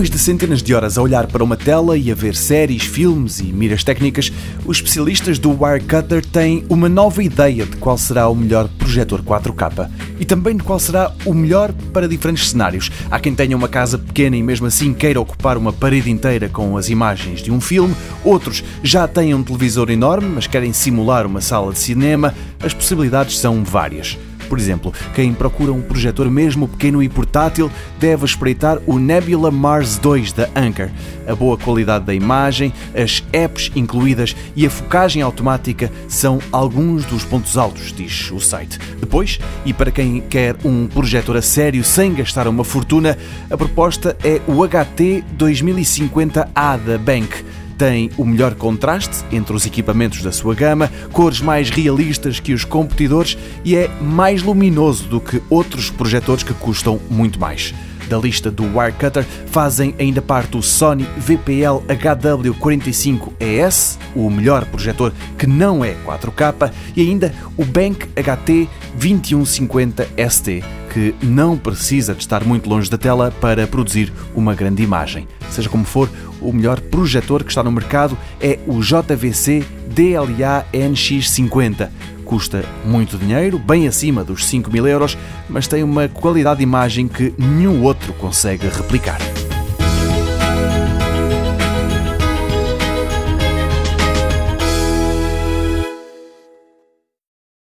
Depois de centenas de horas a olhar para uma tela e a ver séries, filmes e miras técnicas, os especialistas do Wirecutter têm uma nova ideia de qual será o melhor projetor 4K e também de qual será o melhor para diferentes cenários. Há quem tenha uma casa pequena e mesmo assim queira ocupar uma parede inteira com as imagens de um filme, outros já têm um televisor enorme, mas querem simular uma sala de cinema. As possibilidades são várias. Por exemplo, quem procura um projetor mesmo pequeno e portátil deve espreitar o Nebula Mars 2 da Anker. A boa qualidade da imagem, as apps incluídas e a focagem automática são alguns dos pontos altos, diz o site. Depois, e para quem quer um projetor a sério sem gastar uma fortuna, a proposta é o HT 2050A da Bank tem o melhor contraste entre os equipamentos da sua gama, cores mais realistas que os competidores e é mais luminoso do que outros projetores que custam muito mais. Da lista do Wirecutter fazem ainda parte o Sony VPL HW45ES, o melhor projetor que não é 4K, e ainda o Bank HT 2150ST, que não precisa de estar muito longe da tela para produzir uma grande imagem. Seja como for, o melhor projetor que está no mercado é o JVC DLA NX50 Custa muito dinheiro, bem acima dos 5 mil euros, mas tem uma qualidade de imagem que nenhum outro consegue replicar.